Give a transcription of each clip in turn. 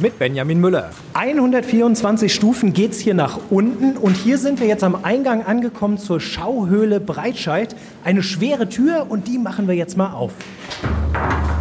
mit Benjamin Müller. 124 Stufen geht's hier nach unten und hier sind wir jetzt am Eingang angekommen zur Schauhöhle Breitscheid. Eine schwere Tür und die machen wir jetzt mal auf.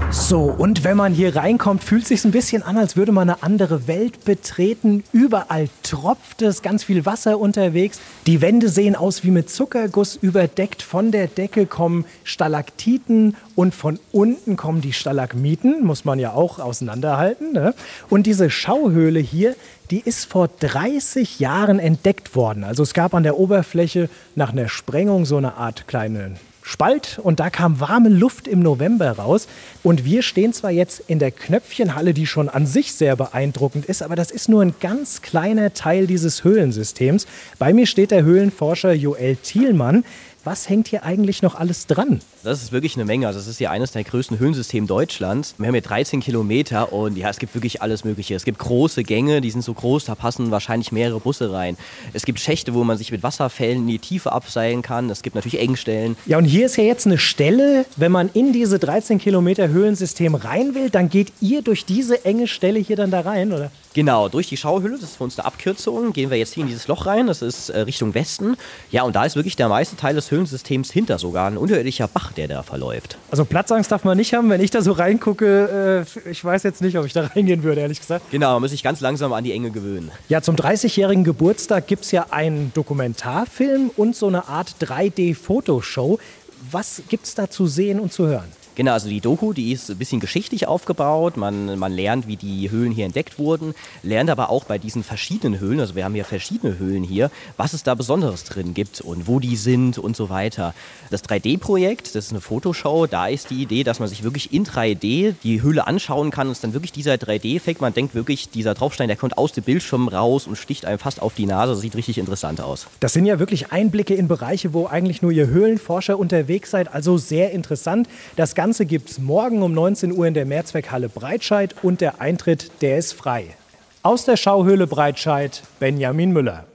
So, und wenn man hier reinkommt, fühlt es sich ein bisschen an, als würde man eine andere Welt betreten. Überall tropft es, ganz viel Wasser unterwegs. Die Wände sehen aus wie mit Zuckerguss überdeckt. Von der Decke kommen Stalaktiten und von unten kommen die Stalagmiten, muss man ja auch auseinanderhalten. Ne? Und diese Schauhöhle hier, die ist vor 30 Jahren entdeckt worden. Also es gab an der Oberfläche nach einer Sprengung so eine Art kleinen Spalt und da kam warme Luft im November raus. Und wir stehen zwar jetzt in der Knöpfchenhalle, die schon an sich sehr beeindruckend ist, aber das ist nur ein ganz kleiner Teil dieses Höhlensystems. Bei mir steht der Höhlenforscher Joel Thielmann. Was hängt hier eigentlich noch alles dran? Das ist wirklich eine Menge. Also das ist ja eines der größten Höhlensysteme Deutschlands. Wir haben hier 13 Kilometer und ja, es gibt wirklich alles Mögliche. Es gibt große Gänge, die sind so groß, da passen wahrscheinlich mehrere Busse rein. Es gibt Schächte, wo man sich mit Wasserfällen in die Tiefe abseilen kann. Es gibt natürlich Engstellen. Ja, und hier ist ja jetzt eine Stelle, wenn man in diese 13 Kilometer Höhlensystem rein will, dann geht ihr durch diese enge Stelle hier dann da rein, oder? Genau, durch die Schauhülle, das ist für uns eine Abkürzung, gehen wir jetzt hier in dieses Loch rein, das ist äh, Richtung Westen. Ja, und da ist wirklich der meiste Teil des Höhlensystems hinter, sogar ein unterirdischer Bach, der da verläuft. Also Platzangst darf man nicht haben, wenn ich da so reingucke, äh, ich weiß jetzt nicht, ob ich da reingehen würde, ehrlich gesagt. Genau, man muss sich ganz langsam an die Enge gewöhnen. Ja, zum 30-jährigen Geburtstag gibt es ja einen Dokumentarfilm und so eine Art 3D-Fotoshow. Was gibt es da zu sehen und zu hören? Genau, also die Doku, die ist ein bisschen geschichtlich aufgebaut. Man, man lernt, wie die Höhlen hier entdeckt wurden, lernt aber auch bei diesen verschiedenen Höhlen, also wir haben ja verschiedene Höhlen hier, was es da Besonderes drin gibt und wo die sind und so weiter. Das 3D-Projekt, das ist eine Fotoshow, da ist die Idee, dass man sich wirklich in 3D die Höhle anschauen kann und es dann wirklich dieser 3D-Effekt, man denkt wirklich, dieser Draufstein, der kommt aus dem Bildschirm raus und sticht einem fast auf die Nase, das sieht richtig interessant aus. Das sind ja wirklich Einblicke in Bereiche, wo eigentlich nur ihr Höhlenforscher unterwegs seid, also sehr interessant. Das Ganze Ganze gibt es morgen um 19 Uhr in der Mehrzweckhalle Breitscheid und der Eintritt, der ist frei. Aus der Schauhöhle Breitscheid, Benjamin Müller.